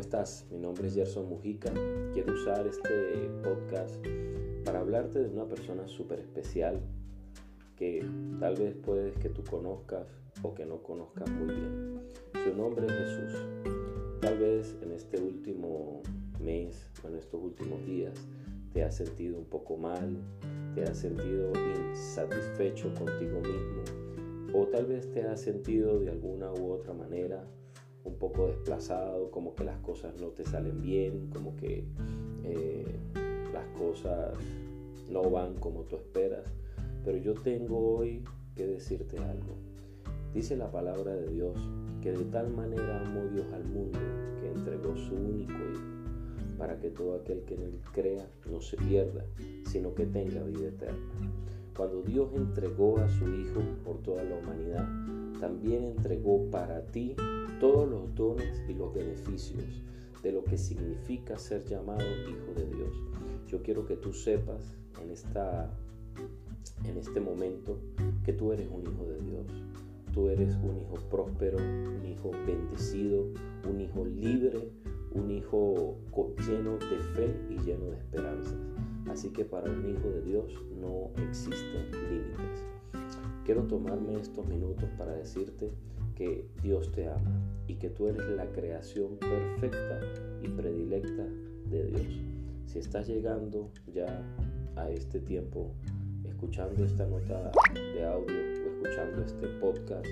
estás? Mi nombre es Gerson Mujica. Quiero usar este podcast para hablarte de una persona súper especial que tal vez puedes que tú conozcas o que no conozcas muy bien. Su nombre es Jesús. Tal vez en este último mes o en estos últimos días te has sentido un poco mal, te has sentido insatisfecho contigo mismo o tal vez te has sentido de alguna u otra manera un poco desplazado, como que las cosas no te salen bien, como que eh, las cosas no van como tú esperas. Pero yo tengo hoy que decirte algo. Dice la palabra de Dios que de tal manera amó Dios al mundo que entregó su único Hijo para que todo aquel que en él crea no se pierda, sino que tenga vida eterna. Cuando Dios entregó a su Hijo por toda la humanidad, también entregó para ti todos los dones y los beneficios de lo que significa ser llamado hijo de Dios. Yo quiero que tú sepas en, esta, en este momento que tú eres un hijo de Dios. Tú eres un hijo próspero, un hijo bendecido, un hijo libre, un hijo lleno de fe y lleno de esperanzas. Así que para un hijo de Dios no existen límites. Quiero tomarme estos minutos para decirte que Dios te ama y que tú eres la creación perfecta y predilecta de Dios. Si estás llegando ya a este tiempo escuchando esta nota de audio o escuchando este podcast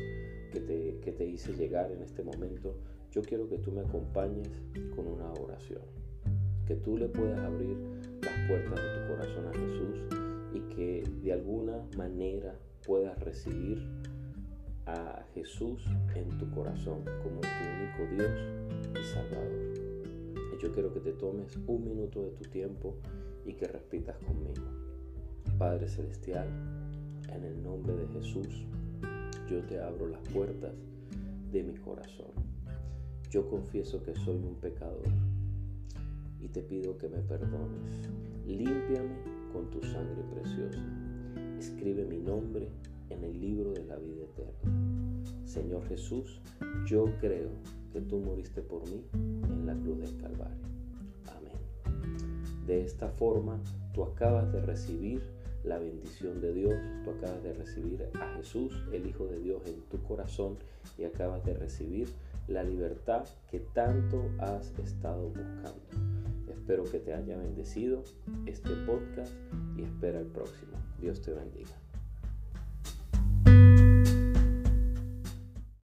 que te, que te hice llegar en este momento, yo quiero que tú me acompañes con una oración. Que tú le puedas abrir las puertas de tu corazón a Jesús y que de alguna manera puedas recibir a Jesús en tu corazón como tu único Dios y Salvador. Y yo quiero que te tomes un minuto de tu tiempo y que repitas conmigo. Padre Celestial, en el nombre de Jesús, yo te abro las puertas de mi corazón. Yo confieso que soy un pecador y te pido que me perdones. Límpiame con tu sangre preciosa. Escribe mi nombre en el libro de la vida eterna. Señor Jesús, yo creo que tú moriste por mí en la cruz del Calvario. Amén. De esta forma, tú acabas de recibir la bendición de Dios, tú acabas de recibir a Jesús, el Hijo de Dios, en tu corazón y acabas de recibir la libertad que tanto has estado buscando. Espero que te haya bendecido este podcast y espera el próximo. Dios te bendiga.